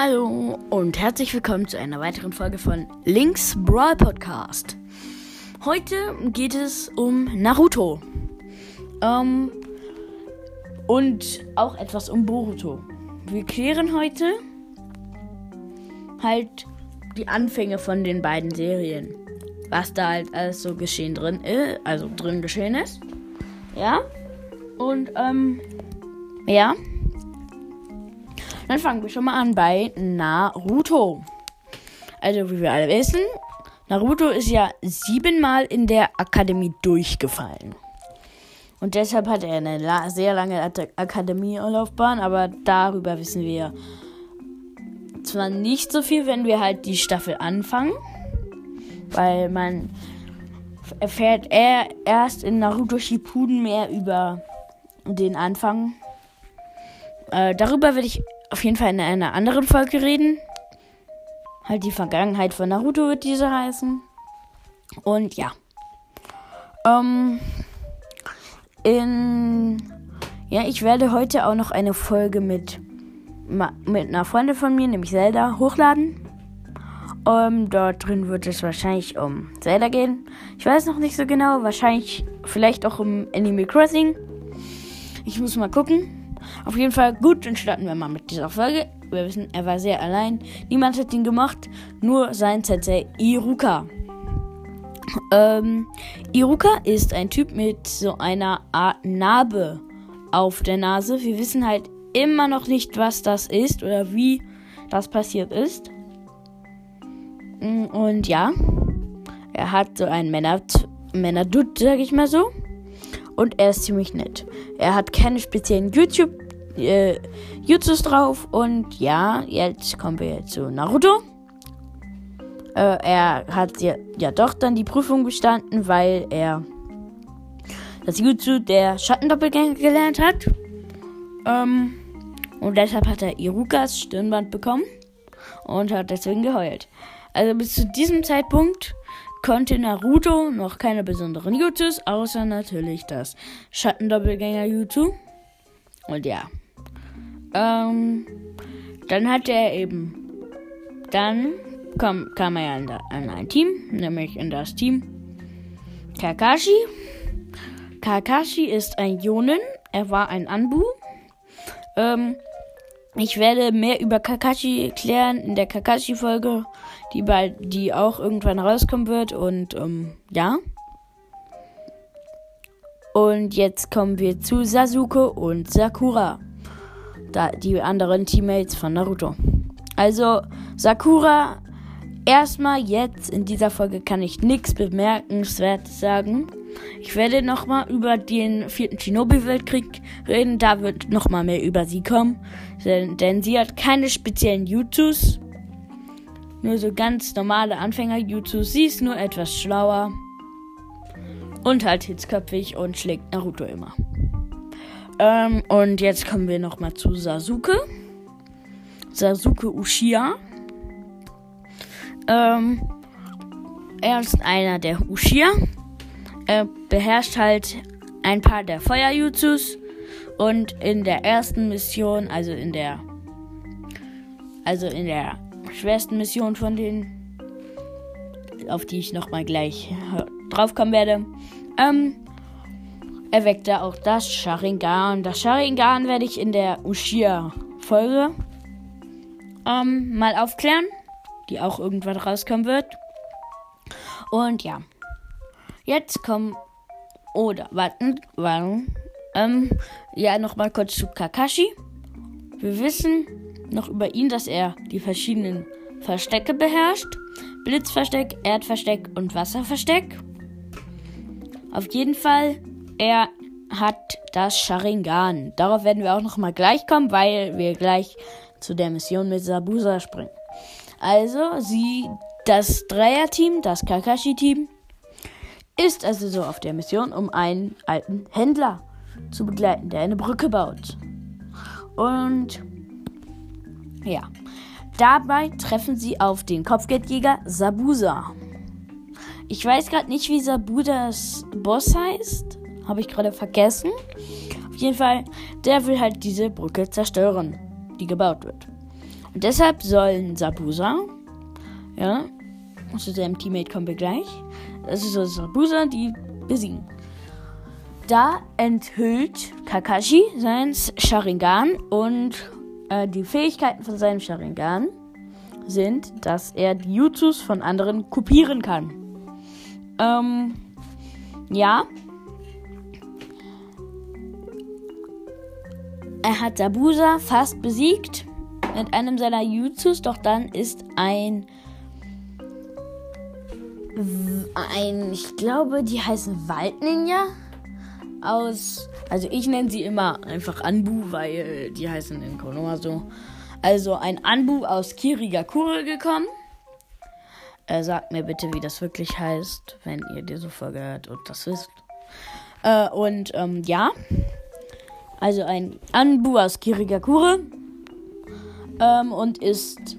Hallo und herzlich willkommen zu einer weiteren Folge von Links Brawl Podcast. Heute geht es um Naruto. Ähm, und auch etwas um Boruto. Wir klären heute halt die Anfänge von den beiden Serien. Was da halt alles so geschehen drin ist, also drin geschehen ist. Ja. Und ähm, ja. Dann fangen wir schon mal an bei Naruto. Also, wie wir alle wissen, Naruto ist ja siebenmal in der Akademie durchgefallen. Und deshalb hat er eine la sehr lange Akademielaufbahn, aber darüber wissen wir zwar nicht so viel, wenn wir halt die Staffel anfangen, weil man erfährt er erst in Naruto Shippuden mehr über den Anfang. Äh, darüber werde ich auf jeden Fall in einer anderen Folge reden. Halt die Vergangenheit von Naruto wird diese heißen. Und ja. Ähm, in. Ja, ich werde heute auch noch eine Folge mit, mit einer Freundin von mir, nämlich Zelda, hochladen. Ähm, dort drin wird es wahrscheinlich um Zelda gehen. Ich weiß noch nicht so genau. Wahrscheinlich, vielleicht auch um Animal Crossing. Ich muss mal gucken. Auf jeden Fall gut, dann starten wir mal mit dieser Folge. Wir wissen, er war sehr allein. Niemand hat ihn gemacht, nur sein Sensei Iruka. Ähm, Iruka ist ein Typ mit so einer Art Narbe auf der Nase. Wir wissen halt immer noch nicht, was das ist oder wie das passiert ist. Und ja, er hat so einen Männer Männerdutt, sag ich mal so. Und er ist ziemlich nett. Er hat keine speziellen YouTube äh, Jutsus drauf. Und ja, jetzt kommen wir zu Naruto. Äh, er hat ja, ja doch dann die Prüfung bestanden, weil er das Jutsu der Schattendoppelgänger gelernt hat. Ähm, und deshalb hat er Irukas Stirnband bekommen und hat deswegen geheult. Also bis zu diesem Zeitpunkt konnte Naruto noch keine besonderen Jutsus, außer natürlich das Schattendoppelgänger Jutsu. Und ja. Ähm, dann hat er eben. Dann kam, kam er in, in ein Team, nämlich in das Team Kakashi. Kakashi ist ein Jonin. Er war ein Anbu. Ähm, ich werde mehr über Kakashi klären in der Kakashi-Folge, die die auch irgendwann rauskommen wird. Und ähm, ja. Und jetzt kommen wir zu Sasuke und Sakura die anderen Teammates von Naruto. Also, Sakura, erstmal jetzt in dieser Folge kann ich nichts Bemerkenswertes sagen. Ich werde nochmal über den vierten Shinobi-Weltkrieg reden. Da wird nochmal mehr über sie kommen. Denn, denn sie hat keine speziellen Jutsus. Nur so ganz normale Anfänger-Jutsus. Sie ist nur etwas schlauer. Und halt hitzköpfig und schlägt Naruto immer. Ähm, und jetzt kommen wir nochmal zu Sasuke. Sasuke Uchiha. Ähm, er ist einer der Uchiha. Er beherrscht halt ein paar der Feuerjutsus. Und in der ersten Mission, also in der, also in der schwersten Mission von denen, auf die ich nochmal gleich draufkommen werde, ähm, erweckte auch das Sharingan. Das Sharingan werde ich in der Ushia-Folge ähm, mal aufklären, die auch irgendwann rauskommen wird. Und ja, jetzt kommen oder warten, warten. Ähm, ja, nochmal kurz zu Kakashi. Wir wissen noch über ihn, dass er die verschiedenen Verstecke beherrscht. Blitzversteck, Erdversteck und Wasserversteck. Auf jeden Fall er hat das Sharingan. Darauf werden wir auch noch mal gleich kommen, weil wir gleich zu der Mission mit Sabusa springen. Also, sie, das Dreier-Team, das Kakashi-Team, ist also so auf der Mission, um einen alten Händler zu begleiten, der eine Brücke baut. Und ja, dabei treffen sie auf den Kopfgeldjäger Sabusa. Ich weiß gerade nicht, wie Sabusas Boss heißt. Habe ich gerade vergessen. Auf jeden Fall, der will halt diese Brücke zerstören, die gebaut wird. Und deshalb sollen Sabusa, ja, zu seinem Teammate kommen wir gleich, das ist so Sabusa, die besiegen. Da enthüllt Kakashi sein Sharingan und äh, die Fähigkeiten von seinem Sharingan sind, dass er die Jutsus von anderen kopieren kann. Ähm, ja. Er hat Sabusa fast besiegt mit einem seiner Jutsus, doch dann ist ein ein, ich glaube, die heißen Waldninja aus, also ich nenne sie immer einfach Anbu, weil die heißen in Konoha so. Also ein Anbu aus Kirigakure gekommen. Äh, sagt mir bitte, wie das wirklich heißt, wenn ihr diese Folge hört und das wisst. Äh, und ähm, ja. Also ein Anbu aus Kirigakure. Ähm, und ist.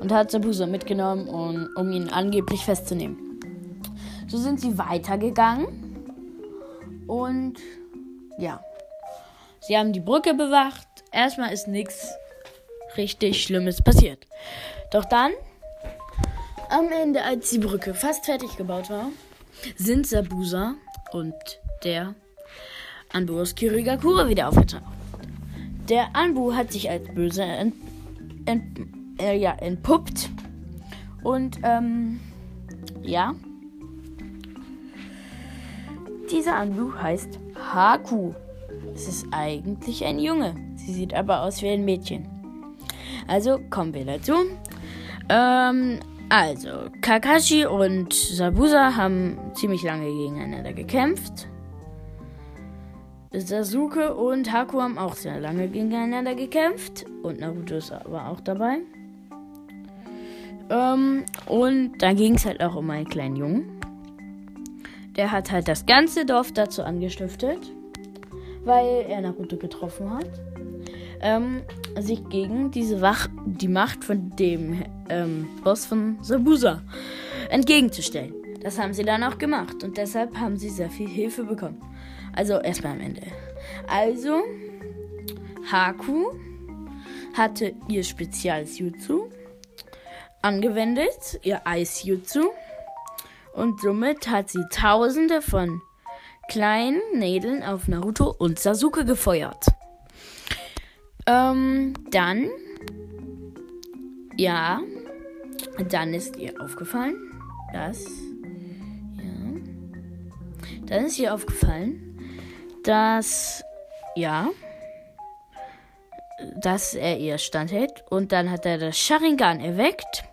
Und hat Sabusa mitgenommen, um, um ihn angeblich festzunehmen. So sind sie weitergegangen. Und ja. Sie haben die Brücke bewacht. Erstmal ist nichts richtig Schlimmes passiert. Doch dann, am Ende, als die Brücke fast fertig gebaut war, sind Sabusa und der Anbu aus Kirigakure wieder aufgetaucht. Der Anbu hat sich als böse ent, ent, äh, ja, entpuppt. Und, ähm, ja. Dieser Anbu heißt Haku. Es ist eigentlich ein Junge. Sie sieht aber aus wie ein Mädchen. Also kommen wir dazu. Ähm, also, Kakashi und Sabusa haben ziemlich lange gegeneinander gekämpft. Sasuke und Haku haben auch sehr lange gegeneinander gekämpft. Und Naruto aber auch dabei. Ähm, und da ging es halt auch um einen kleinen Jungen. Der hat halt das ganze Dorf dazu angestiftet, weil er Naruto getroffen hat ähm, sich gegen diese Wach die Macht von dem ähm, Boss von Sabusa entgegenzustellen. Das haben sie dann auch gemacht und deshalb haben sie sehr viel Hilfe bekommen. Also erstmal am Ende. Also, Haku hatte ihr spezielles Jutsu angewendet, ihr Eis-Jutsu. Und somit hat sie tausende von kleinen Nägeln auf Naruto und Sasuke gefeuert. Ähm, dann. Ja. Dann ist ihr aufgefallen, dass. Ja. Dann ist ihr aufgefallen, dass. Ja. Dass er ihr standhält. Und dann hat er das Sharingan erweckt.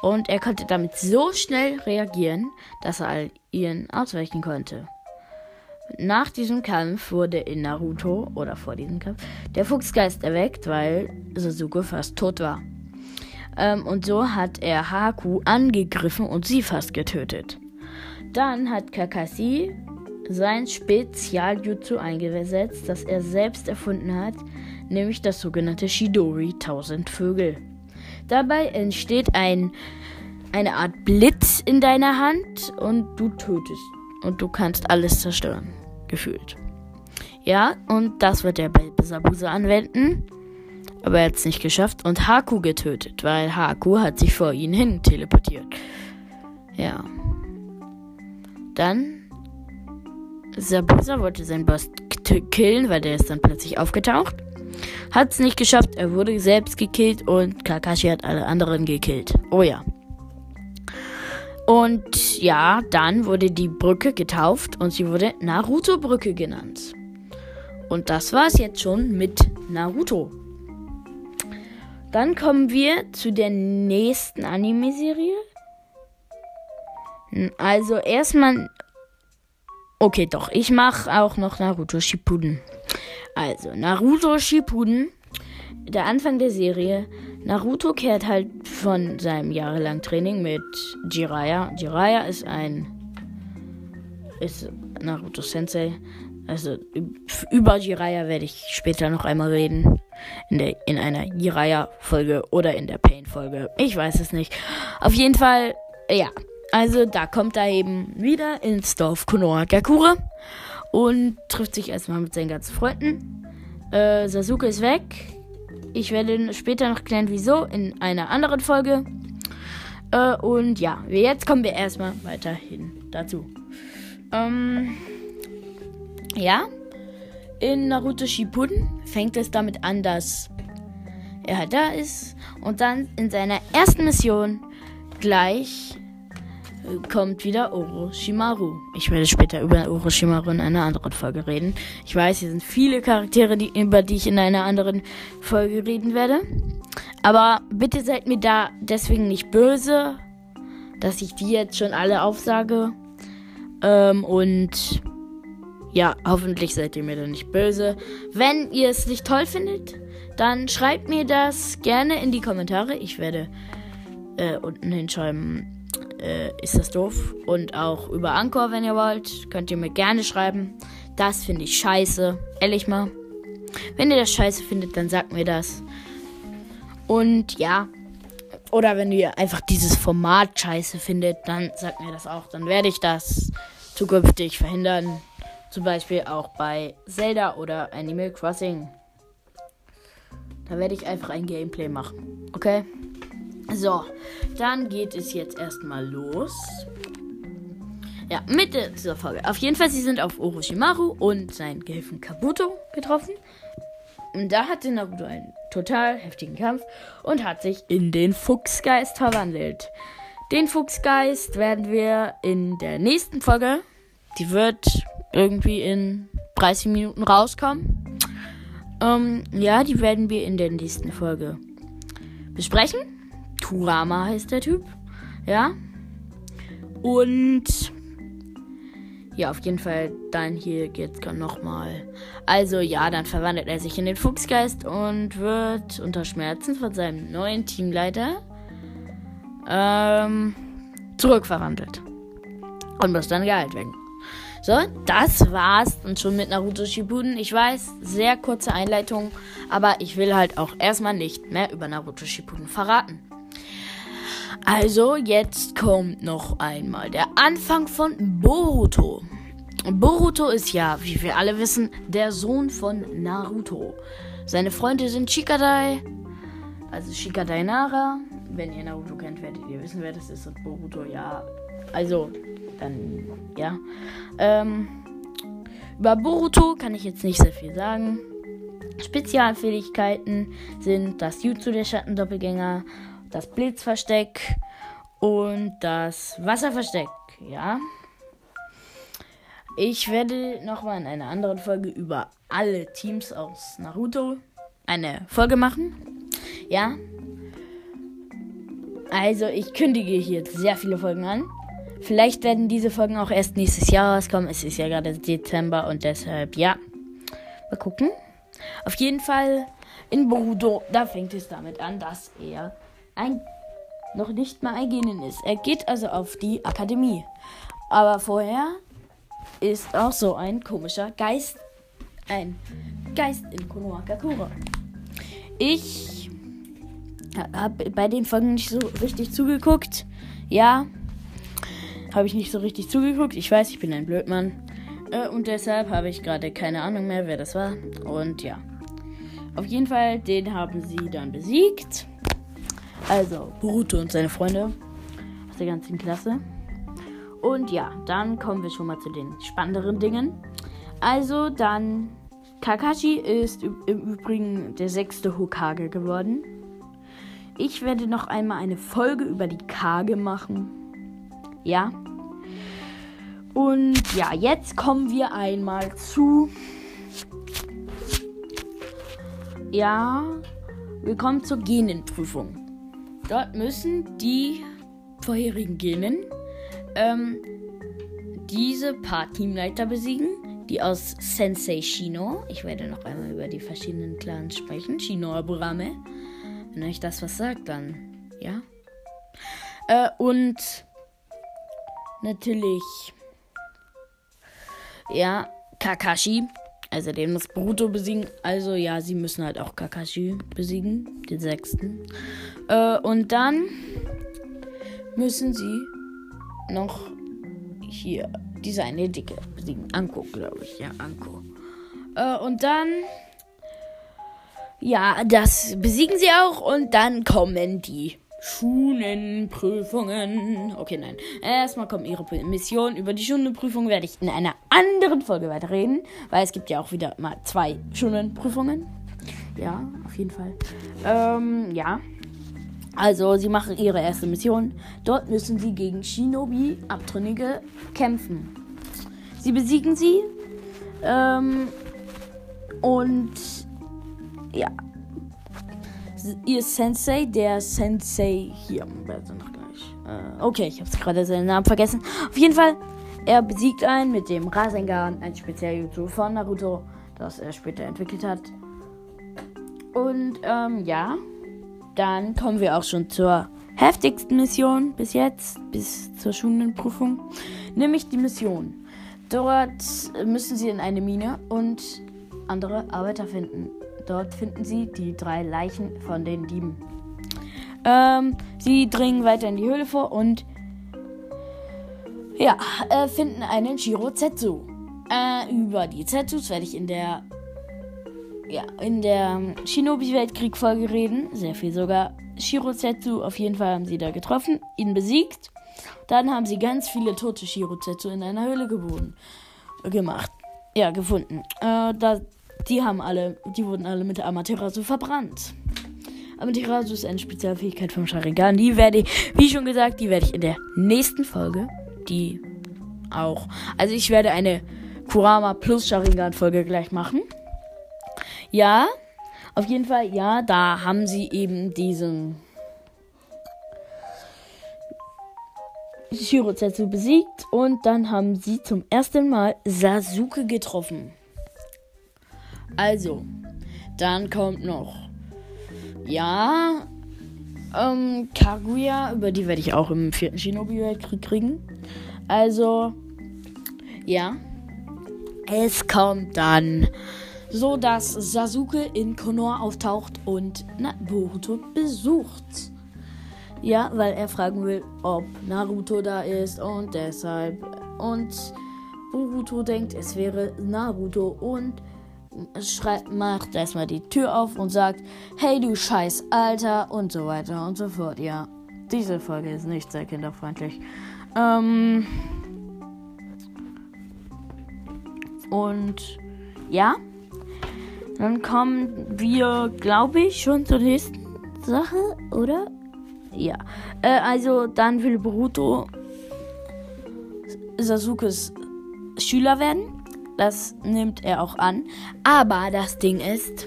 Und er konnte damit so schnell reagieren, dass er ihren ausweichen konnte. Nach diesem Kampf wurde in Naruto, oder vor diesem Kampf, der Fuchsgeist erweckt, weil Sasuke fast tot war. Ähm, und so hat er Haku angegriffen und sie fast getötet. Dann hat Kakashi sein Spezialjutsu eingesetzt, das er selbst erfunden hat, nämlich das sogenannte Shidori 1000 Vögel. Dabei entsteht ein, eine Art Blitz in deiner Hand und du tötest und du kannst alles zerstören gefühlt. Ja, und das wird er bei Sabusa anwenden. Aber er hat es nicht geschafft und Haku getötet, weil Haku hat sich vor ihn hin teleportiert. Ja. Dann Sabusa wollte seinen Boss killen, weil der ist dann plötzlich aufgetaucht. Hat es nicht geschafft, er wurde selbst gekillt und Kakashi hat alle anderen gekillt. Oh ja. Und ja, dann wurde die Brücke getauft und sie wurde Naruto-Brücke genannt. Und das war es jetzt schon mit Naruto. Dann kommen wir zu der nächsten Anime-Serie. Also erstmal. Okay, doch, ich mache auch noch Naruto Shippuden. Also, Naruto Shippuden, der Anfang der Serie, Naruto kehrt halt von seinem jahrelangen Training mit Jiraiya. Jiraiya ist ein ist Naruto Sensei. Also über Jiraiya werde ich später noch einmal reden. In, der, in einer Jiraiya-Folge oder in der Pain-Folge. Ich weiß es nicht. Auf jeden Fall, ja. Also da kommt er eben wieder ins Dorf Konoha Gakure und trifft sich erstmal mit seinen ganzen Freunden. Äh, Sasuke ist weg. Ich werde später noch klären, wieso, in einer anderen Folge. Äh, und ja, jetzt kommen wir erstmal weiterhin dazu. Ähm, ja, in Naruto Shippuden fängt es damit an, dass er halt da ist und dann in seiner ersten Mission gleich kommt wieder Orochimaru. Ich werde später über Orochimaru in einer anderen Folge reden. Ich weiß, hier sind viele Charaktere, die, über die ich in einer anderen Folge reden werde. Aber bitte seid mir da deswegen nicht böse, dass ich die jetzt schon alle aufsage. Ähm, und ja, hoffentlich seid ihr mir da nicht böse. Wenn ihr es nicht toll findet, dann schreibt mir das gerne in die Kommentare. Ich werde äh, unten hinschreiben, äh, ist das doof. Und auch über Anchor, wenn ihr wollt, könnt ihr mir gerne schreiben. Das finde ich scheiße. Ehrlich mal. Wenn ihr das scheiße findet, dann sagt mir das. Und ja. Oder wenn ihr einfach dieses Format scheiße findet, dann sagt mir das auch. Dann werde ich das zukünftig verhindern. Zum Beispiel auch bei Zelda oder Animal Crossing. Da werde ich einfach ein Gameplay machen. Okay? So, dann geht es jetzt erstmal los. Ja, mit dieser Folge. Auf jeden Fall, sie sind auf Orochimaru und seinen Gehilfen Kabuto getroffen. Und da hatte Naruto einen total heftigen Kampf und hat sich in den Fuchsgeist verwandelt. Den Fuchsgeist werden wir in der nächsten Folge, die wird irgendwie in 30 Minuten rauskommen. Ähm, ja, die werden wir in der nächsten Folge besprechen. Kurama heißt der Typ. Ja. Und ja, auf jeden Fall dann hier geht's nochmal. Also ja, dann verwandelt er sich in den Fuchsgeist und wird unter Schmerzen von seinem neuen Teamleiter ähm, zurückverwandelt. Und muss dann geheilt werden. So, das war's und schon mit Naruto Shippuden. Ich weiß, sehr kurze Einleitung, aber ich will halt auch erstmal nicht mehr über Naruto Shippuden verraten. Also, jetzt kommt noch einmal der Anfang von Boruto. Boruto ist ja, wie wir alle wissen, der Sohn von Naruto. Seine Freunde sind Shikadai, also Shikadai Nara. Wenn ihr Naruto kennt, werdet ihr wissen, wer das ist. Und Boruto, ja. Also, dann, ja. Ähm, über Boruto kann ich jetzt nicht sehr viel sagen. Spezialfähigkeiten sind das Jutsu der Schattendoppelgänger das Blitzversteck und das Wasserversteck. Ja. Ich werde nochmal in einer anderen Folge über alle Teams aus Naruto eine Folge machen. Ja. Also ich kündige hier sehr viele Folgen an. Vielleicht werden diese Folgen auch erst nächstes Jahr rauskommen. Es ist ja gerade Dezember und deshalb ja. Mal gucken. Auf jeden Fall in Boruto, da fängt es damit an, dass er ein, noch nicht mal eingehen ist. Er geht also auf die Akademie. Aber vorher ist auch so ein komischer Geist. Ein Geist in Konohagakure. Ich habe bei den Folgen nicht so richtig zugeguckt. Ja, habe ich nicht so richtig zugeguckt. Ich weiß, ich bin ein Blödmann. Äh, und deshalb habe ich gerade keine Ahnung mehr, wer das war. Und ja. Auf jeden Fall, den haben sie dann besiegt. Also Boruto und seine Freunde aus der ganzen Klasse. Und ja, dann kommen wir schon mal zu den spannenderen Dingen. Also dann Kakashi ist im Übrigen der sechste Hokage geworden. Ich werde noch einmal eine Folge über die Kage machen. Ja. Und ja, jetzt kommen wir einmal zu. Ja, wir kommen zur Genenprüfung. Dort müssen die vorherigen Genen ähm, diese paar Teamleiter besiegen, die aus Sensei Shino. Ich werde noch einmal über die verschiedenen Clans sprechen. Shino Aburame. Wenn euch das was sagt, dann ja. Äh, und natürlich ja Kakashi. Also den muss Boruto besiegen. Also ja, sie müssen halt auch Kakashi besiegen, den sechsten. Äh, und dann müssen sie noch hier diese eine Dicke besiegen. Anko, glaube ich. Ja, Anko. Äh, und dann ja, das besiegen sie auch und dann kommen die Schunenprüfungen. Okay, nein. Erstmal kommt ihre Mission. Über die Schunenprüfung werde ich in einer anderen Folge weiterreden, weil es gibt ja auch wieder mal zwei Schunenprüfungen. Ja, auf jeden Fall. Ähm, ja. Also, sie machen ihre erste Mission. Dort müssen sie gegen Shinobi-Abtrünnige kämpfen. Sie besiegen sie. Ähm, und ja, ihr Sensei, der Sensei hier, warte noch gleich. Äh, okay, ich habe gerade seinen Namen vergessen. Auf jeden Fall, er besiegt einen mit dem Rasengan, ein Spezialjutsu von Naruto, das er später entwickelt hat. Und ähm, ja, dann kommen wir auch schon zur heftigsten Mission bis jetzt, bis zur Schulenprüfung, nämlich die Mission. Dort müssen sie in eine Mine und andere Arbeiter finden. Dort finden sie die drei Leichen von den Dieben. Ähm, sie dringen weiter in die Höhle vor und ja, äh, finden einen Shiro Zetsu. Äh, über die Zetsus werde ich in der ja, in der Shinobi-Weltkrieg-Folge reden. Sehr viel sogar. Shiro Zetsu, auf jeden Fall haben sie da getroffen, ihn besiegt. Dann haben sie ganz viele tote Shiro Zetsu in einer Höhle geboren, gemacht. Ja, gefunden. Äh, da die haben alle, die wurden alle mit der Amaterasu verbrannt. Amaterasu ist eine Spezialfähigkeit vom Sharingan. Die werde ich, wie schon gesagt, die werde ich in der nächsten Folge, die auch, also ich werde eine Kurama plus Sharingan Folge gleich machen. Ja, auf jeden Fall, ja, da haben sie eben diesen Shirozetsu besiegt und dann haben sie zum ersten Mal Sasuke getroffen. Also, dann kommt noch. Ja. Ähm, Kaguya, über die werde ich auch im vierten Shinobi-Weltkrieg kriegen. Also, ja. Es kommt dann so, dass Sasuke in Konoha auftaucht und Boruto besucht. Ja, weil er fragen will, ob Naruto da ist und deshalb. Und Boruto denkt, es wäre Naruto und macht erstmal die Tür auf und sagt, hey du scheiß Alter und so weiter und so fort. Ja, diese Folge ist nicht sehr kinderfreundlich. Ähm und ja, dann kommen wir, glaube ich, schon zur nächsten Sache, oder? Ja. Äh, also dann will Boruto Sasukes Schüler werden. Das nimmt er auch an. Aber das Ding ist,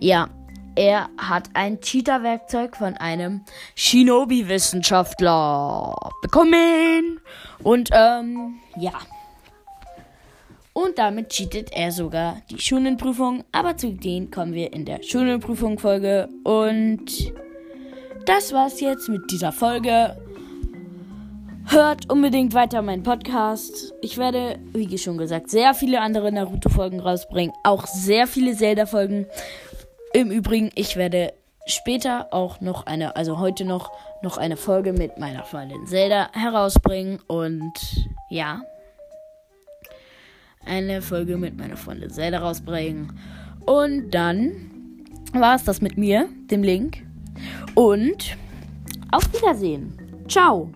ja, er hat ein Cheater-Werkzeug von einem Shinobi-Wissenschaftler bekommen. Und, ähm, ja. Und damit cheatet er sogar die Schulenprüfung. Aber zu denen kommen wir in der Schulenprüfung-Folge. Und das war's jetzt mit dieser Folge. Hört unbedingt weiter meinen Podcast. Ich werde, wie schon gesagt, sehr viele andere Naruto-Folgen rausbringen. Auch sehr viele Zelda-Folgen. Im Übrigen, ich werde später auch noch eine, also heute noch, noch eine Folge mit meiner Freundin Zelda herausbringen. Und ja, eine Folge mit meiner Freundin Zelda rausbringen. Und dann war es das mit mir, dem Link. Und auf Wiedersehen. Ciao.